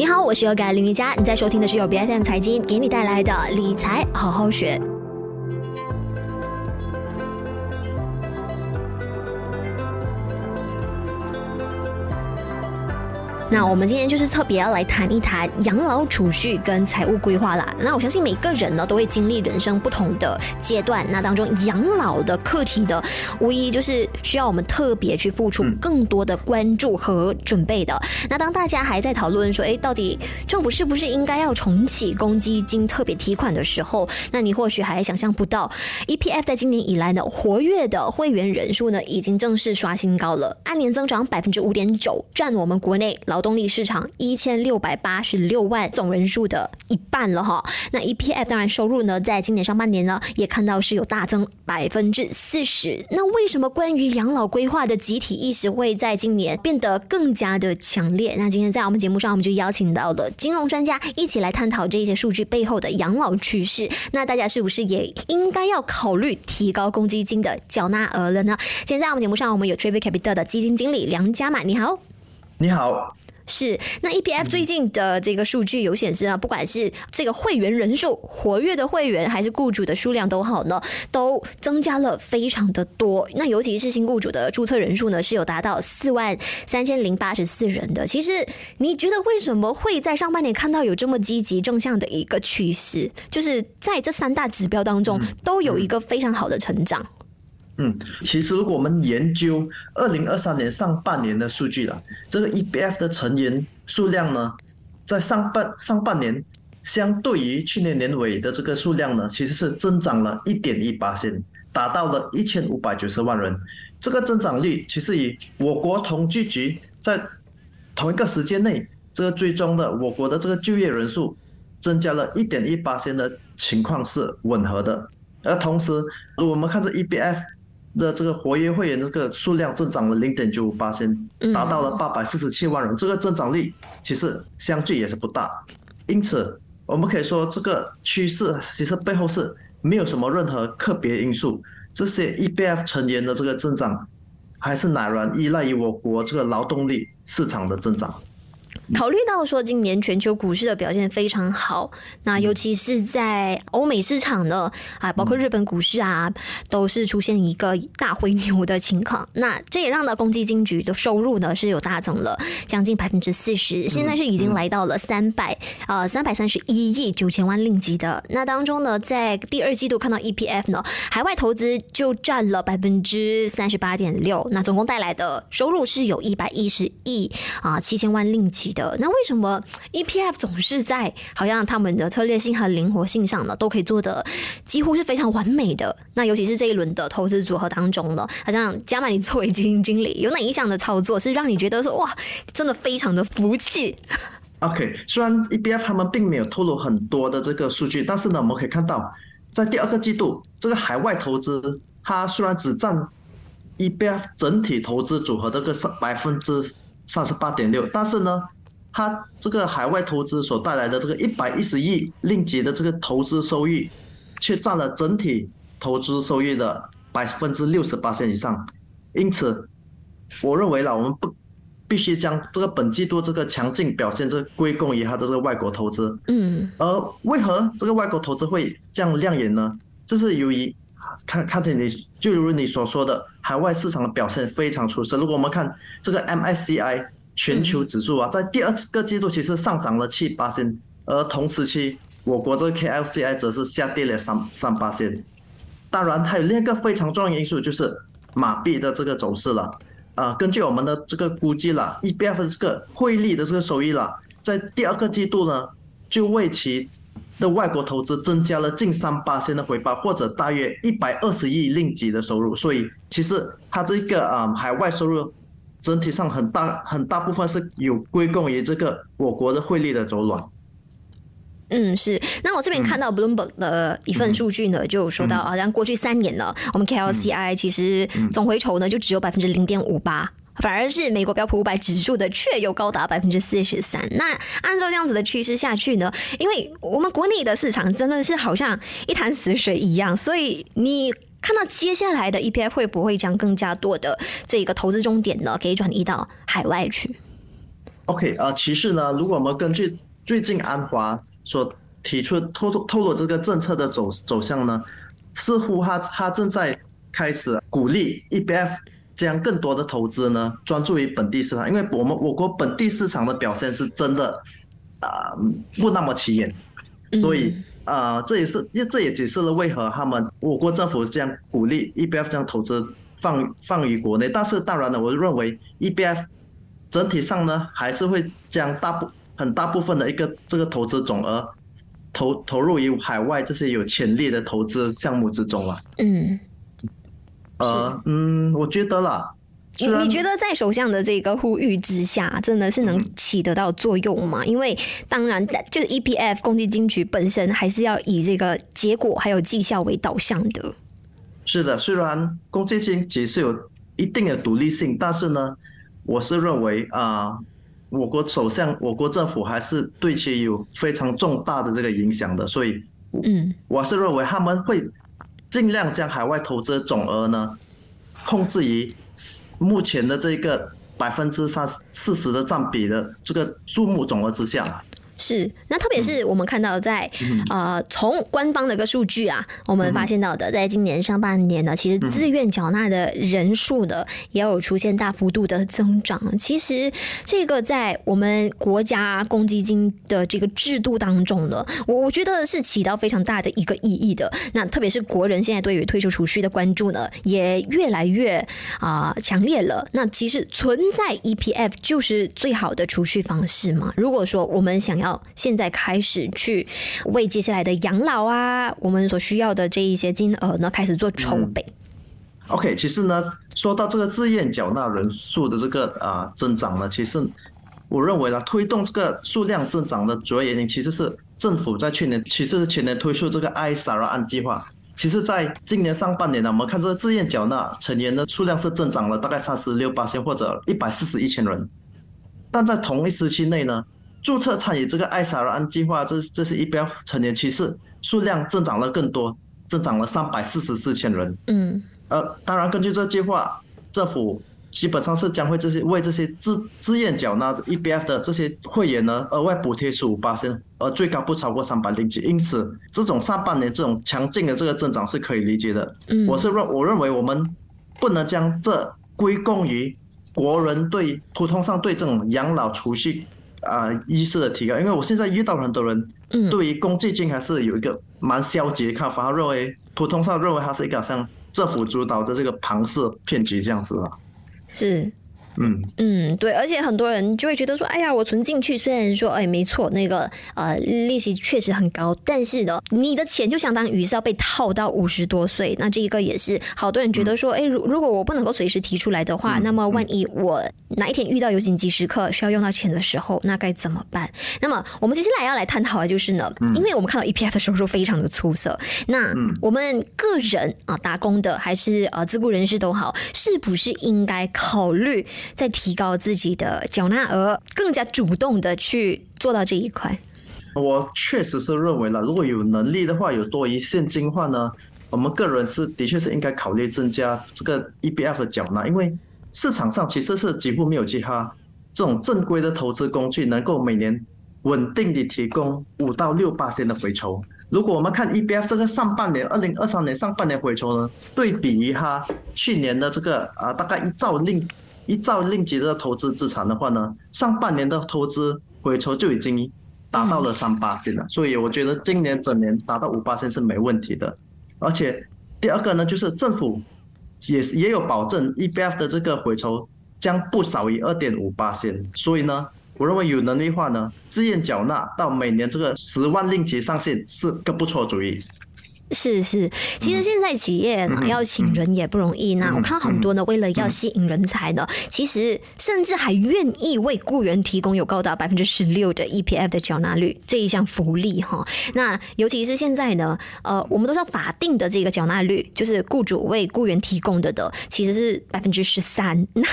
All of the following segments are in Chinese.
你好，我是有感林瑜伽，你在收听的是由 BFM 财经给你带来的理财好好学。那我们今天就是特别要来谈一谈养老储蓄跟财务规划啦。那我相信每个人呢都会经历人生不同的阶段，那当中养老的课题的，无疑就是需要我们特别去付出更多的关注和准备的。那当大家还在讨论说，哎，到底政府是不是应该要重启公积金特别提款的时候，那你或许还想象不到，EPF 在今年以来呢，活跃的会员人数呢已经正式刷新高了，按年增长百分之五点九，占我们国内劳。劳动力市场一千六百八十六万总人数的一半了哈，那 EPF 当然收入呢，在今年上半年呢，也看到是有大增百分之四十。那为什么关于养老规划的集体意识会在今年变得更加的强烈？那今天在我们节目上，我们就邀请到了金融专家一起来探讨这些数据背后的养老趋势。那大家是不是也应该要考虑提高公积金的缴纳额了呢？今天在我们节目上，我们有 Trevor Capital 的基金经理梁家满，你好，你好。是，那 EPF 最近的这个数据有显示啊，不管是这个会员人数、活跃的会员，还是雇主的数量都好呢，都增加了非常的多。那尤其是新雇主的注册人数呢，是有达到四万三千零八十四人的。其实你觉得为什么会在上半年看到有这么积极正向的一个趋势？就是在这三大指标当中都有一个非常好的成长。嗯，嗯其实如果我们研究二零二三年上半年的数据了，这个 EBF 的成员数量呢，在上半上半年，相对于去年年尾的这个数量呢，其实是增长了一点一八%，达到了一千五百九十万人。这个增长率其实与我国统计局在同一个时间内这个最终的我国的这个就业人数增加了一点一八%的情况是吻合的。而同时，如果我们看这 EBF。的这个活跃会员这个数量增长了零点九五八千，达到了八百四十七万人，这个增长率其实相距也是不大，因此我们可以说这个趋势其实背后是没有什么任何特别因素，这些 EBF 成员的这个增长还是乃然依赖于我国这个劳动力市场的增长。考虑到说今年全球股市的表现非常好，那尤其是在欧美市场呢，啊，包括日本股市啊，都是出现一个大回牛的情况。那这也让到公积金局的收入呢是有大增了将近百分之四十，现在是已经来到了三百呃三百三十一亿九千万令吉的。那当中呢，在第二季度看到 EPF 呢，海外投资就占了百分之三十八点六，那总共带来的收入是有一百一十亿啊七千万令吉的。那为什么 EPF 总是在好像他们的策略性和灵活性上呢，都可以做得几乎是非常完美的？那尤其是这一轮的投资组合当中呢，好像加满，你作为基金经理，有哪一项的操作是让你觉得说哇，真的非常的服气？OK，虽然 EPF 他们并没有透露很多的这个数据，但是呢，我们可以看到，在第二个季度，这个海外投资它虽然只占 EPF 整体投资组合的个百分之三十八点六，但是呢。它这个海外投资所带来的这个一百一十亿令吉的这个投资收益，却占了整体投资收益的百分之六十八以上。因此，我认为啦，我们不必须将这个本季度这个强劲表现，这归功于它的这个外国投资。嗯。而为何这个外国投资会这样亮眼呢？这是由于看看见你，就如你所说的，海外市场的表现非常出色。如果我们看这个 MSCI。全球指数啊，在第二个季度其实上涨了七八千，而同时期我国这个 KLCI 则是下跌了三三八千。当然，还有另一个非常重要的因素就是马币的这个走势了。啊，根据我们的这个估计了，EBF 的这个汇率的这个收益了，在第二个季度呢，就为其的外国投资增加了近三八仙的回报，或者大约一百二十亿令吉的收入。所以，其实它这个啊海外收入。整体上很大很大部分是有归功于这个我国的汇率的走软。嗯，是。那我这边看到 Bloomberg 的一份数据呢，就有说到好像过去三年呢，我们 KLCI 其实总回酬呢就只有百分之零点五八，反而是美国标普五百指数的却有高达百分之四十三。那按照这样子的趋势下去呢，因为我们国内的市场真的是好像一潭死水一样，所以你。看到接下来的 EPF 会不会将更加多的这个投资重点呢，给转移到海外去 OK 啊、呃，其实呢，如果我们根据最近安华所提出透露透露这个政策的走走向呢，似乎他他正在开始鼓励 E P F 将更多的投资呢专注于本地市场，因为我们我国本地市场的表现是真的啊、呃、不那么起眼，所以啊、呃、这也是这也解释了为何他们我国政府这样鼓励 EBF 将投资放放于国内，但是当然了，我认为 EBF 整体上呢还是会将大部很大部分的一个这个投资总额。投投入于海外这些有潜力的投资项目之中啊。嗯，呃，嗯，我觉得啦，你你觉得在首相的这个呼吁之下，真的是能起得到作用吗？嗯、因为当然，就是 EPF 公积金局本身还是要以这个结果还有绩效为导向的。是的，虽然公积金局是有一定的独立性，但是呢，我是认为啊。呃我国首相，我国政府还是对其有非常重大的这个影响的，所以，嗯，我是认为他们会尽量将海外投资总额呢控制于目前的这个百分之三四十的占比的这个数目总额之下。是，那特别是我们看到在、嗯、呃，从官方的一个数据啊，我们发现到的，在今年上半年呢，其实自愿缴纳的人数呢，也有出现大幅度的增长。其实这个在我们国家公积金的这个制度当中呢，我我觉得是起到非常大的一个意义的。那特别是国人现在对于退休储蓄的关注呢，也越来越啊、呃、强烈了。那其实存在 EPF 就是最好的储蓄方式嘛？如果说我们想要现在开始去为接下来的养老啊，我们所需要的这一些金额呢，开始做筹备。OK，其实呢，说到这个自愿缴纳人数的这个啊、增长呢，其实我认为呢，推动这个数量增长的主要原因，其实是政府在去年，其实是前年推出这个 iSARA 案计划。其实，在今年上半年呢，我们看这个自愿缴纳成员的数量是增长了大概三十六八千或者一百四十一千人，但在同一时期内呢。注册参与这个爱沙尔安计划，这这是一标成员，其实数量增长了更多，增长了三百四十四千人。嗯，呃，当然根据这计划，政府基本上是将会这些为这些自自愿缴纳 EBF 的这些会员呢额外补贴十五八千，而最高不超过三百零几。因此，这种上半年这种强劲的这个增长是可以理解的。嗯，我是认我认为我们不能将这归功于国人对普通上对这种养老储蓄。啊、呃，意识的提高，因为我现在遇到很多人，对于公积金还是有一个蛮消极的看法，他认为普通上认为它是一个像政府主导的这个庞氏骗局这样子了。是。嗯嗯，对，而且很多人就会觉得说，哎呀，我存进去，虽然说，哎，没错，那个呃利息确实很高，但是呢，你的钱就相当于是要被套到五十多岁，那这一个也是好多人觉得说，哎，如如果我不能够随时提出来的话，那么万一我哪一天遇到有紧急时刻需要用到钱的时候，那该怎么办？那么我们接下来要来探讨的就是呢，因为我们看到 EPF 的收入非常的出色，那我们个人啊，打工的还是呃自雇人士都好，是不是应该考虑？在提高自己的缴纳额，更加主动的去做到这一块。我确实是认为了，如果有能力的话，有多余现金的话呢，我们个人是的确是应该考虑增加这个 EBF 的缴纳，因为市场上其实是几乎没有其他这种正规的投资工具能够每年稳定的提供五到六八千的回酬。如果我们看 EBF 这个上半年，二零二三年上半年回酬呢，对比于它去年的这个啊，大概一兆令。一兆令吉的投资资产的话呢，上半年的投资回酬就已经达到了三八线了，所以我觉得今年整年达到五八线是没问题的。而且第二个呢，就是政府也也有保证 EBF 的这个回酬将不少于二点五八线，所以呢，我认为有能力的话呢，自愿缴纳到每年这个十万令吉上限是个不错主意。是是，其实现在企业呢要请人也不容易。那我看到很多呢，为了要吸引人才呢，其实甚至还愿意为雇员提供有高达百分之十六的 EPF 的缴纳率这一项福利哈。那尤其是现在呢，呃，我们都知道法定的这个缴纳率，就是雇主为雇员提供的的，其实是百分之十三。那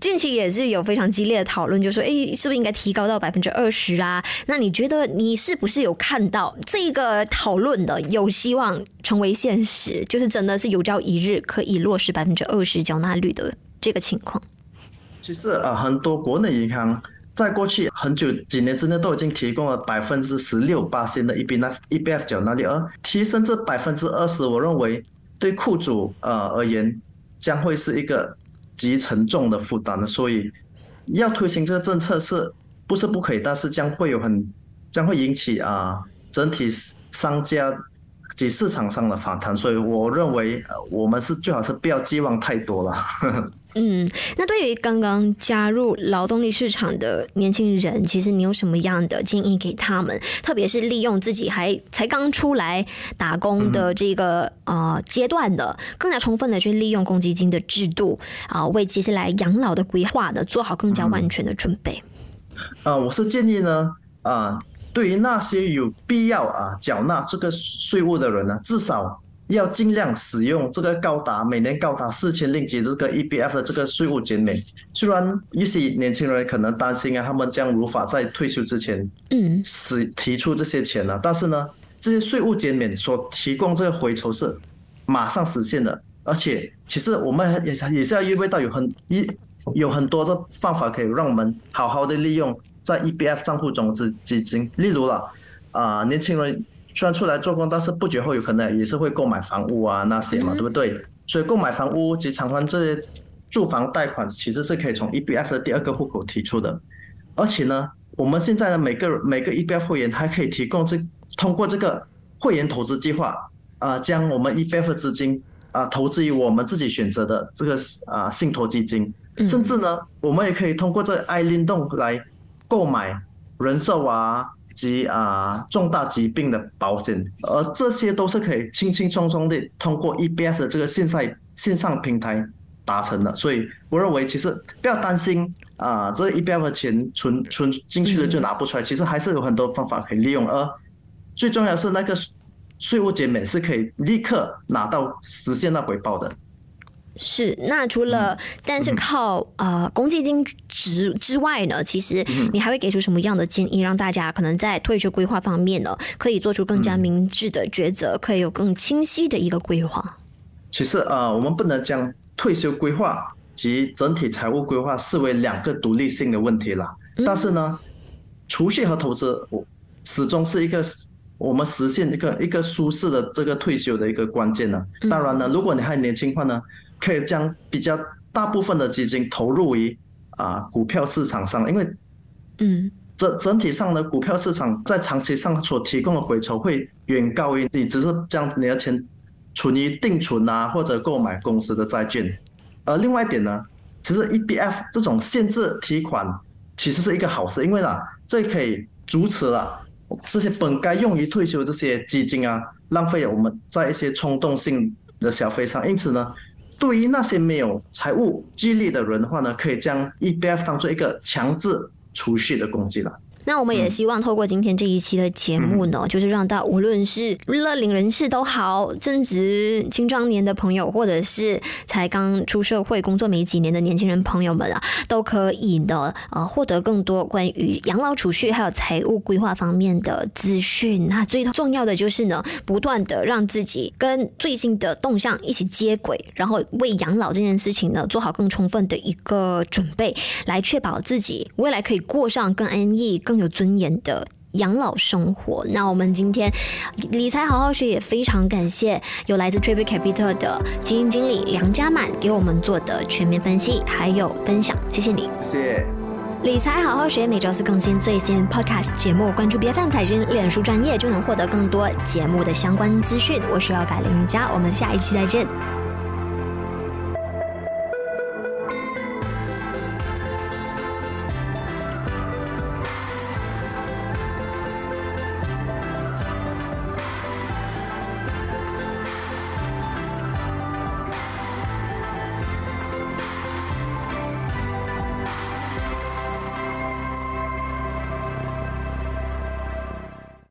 近期也是有非常激烈的讨论，就说，哎，是不是应该提高到百分之二十啊？那你觉得你是不是有看到这个讨论的有希望？成为现实，就是真的是有朝一日可以落实百分之二十缴纳率的这个情况。其实啊，很多国内银行在过去很久几年之内都已经提供了百分之十六八千的 EBF EBF 缴纳率，而提升至百分之二十，我认为对雇主呃而言将会是一个极沉重的负担的，所以要推行这个政策是不是不可以？但是将会有很将会引起啊、整体商家。及市场上的反弹，所以我认为，我们是最好是不要寄望太多了。嗯，那对于刚刚加入劳动力市场的年轻人，其实你有什么样的建议给他们？特别是利用自己还才刚出来打工的这个呃阶段的，更加充分的去利用公积金的制度啊，为接下来养老的规划的做好更加完全的准备。啊、呃，我是建议呢，啊、呃。对于那些有必要啊缴纳这个税务的人呢，至少要尽量使用这个高达每年高达四千令吉这个 EBF 的这个税务减免。虽然一些年轻人可能担心啊，他们将无法在退休之前，嗯，使提出这些钱了，但是呢，这些税务减免所提供这个回酬是马上实现的，而且其实我们也也是要意味到有很一有很多的方法可以让我们好好的利用。在 EBF 账户中资基金，例如了，啊、呃，年轻人虽然出来做工，但是不久后有可能也是会购买房屋啊那些嘛，对不对？所以购买房屋及偿还这些住房贷款，其实是可以从 EBF 的第二个户口提出的。而且呢，我们现在的每个每个 EBF 会员还可以提供这通过这个会员投资计划，啊、呃，将我们 EBF 的资金啊、呃、投资于我们自己选择的这个啊、呃、信托基金，甚至呢，我们也可以通过这个 iLindong 来。购买人寿啊及啊重大疾病的保险，而这些都是可以轻轻松松的通过 EBF 的这个线上线上平台达成的。所以我认为，其实不要担心啊，这个 EBF 的钱存存进去了就拿不出来，其实还是有很多方法可以利用。而最重要是那个税务减免是可以立刻拿到实现到回报的。是，那除了但是靠、嗯、呃公积金之之外呢，其实你还会给出什么样的建议，让大家可能在退休规划方面呢，可以做出更加明智的抉择，可以有更清晰的一个规划？其实呃，我们不能将退休规划及整体财务规划视为两个独立性的问题了。但是呢，储蓄和投资，我始终是一个我们实现一个一个舒适的这个退休的一个关键呢。当然呢，如果你还年轻的话呢。可以将比较大部分的基金投入于啊股票市场上，因为嗯，整整体上的股票市场在长期上所提供的回酬会远高于你只是将你的钱存于定存啊或者购买公司的债券。而另外一点呢，其实 EBF 这种限制提款其实是一个好事，因为呢，这可以阻止了这些本该用于退休这些基金啊浪费我们在一些冲动性的消费上，因此呢。对于那些没有财务激励的人的话呢，可以将 EBF 当做一个强制储蓄的工具了。那我们也希望透过今天这一期的节目呢，嗯、就是让到无论是乐龄人士都好，正值青壮年的朋友，或者是才刚出社会工作没几年的年轻人朋友们啊，都可以呢呃获得更多关于养老储蓄还有财务规划方面的资讯。那最重要的就是呢，不断的让自己跟最新的动向一起接轨，然后为养老这件事情呢做好更充分的一个准备，来确保自己未来可以过上更安逸、更有尊严的养老生活。那我们今天理财好好学也非常感谢有来自 Tribute Capital 的基金经理梁家满给我们做的全面分析还有分享，谢谢你。谢谢。理财好好学每周四更新最新 Podcast 节目，关注 BFM 财经脸书专业就能获得更多节目的相关资讯。我是要改林瑜伽，我们下一期再见。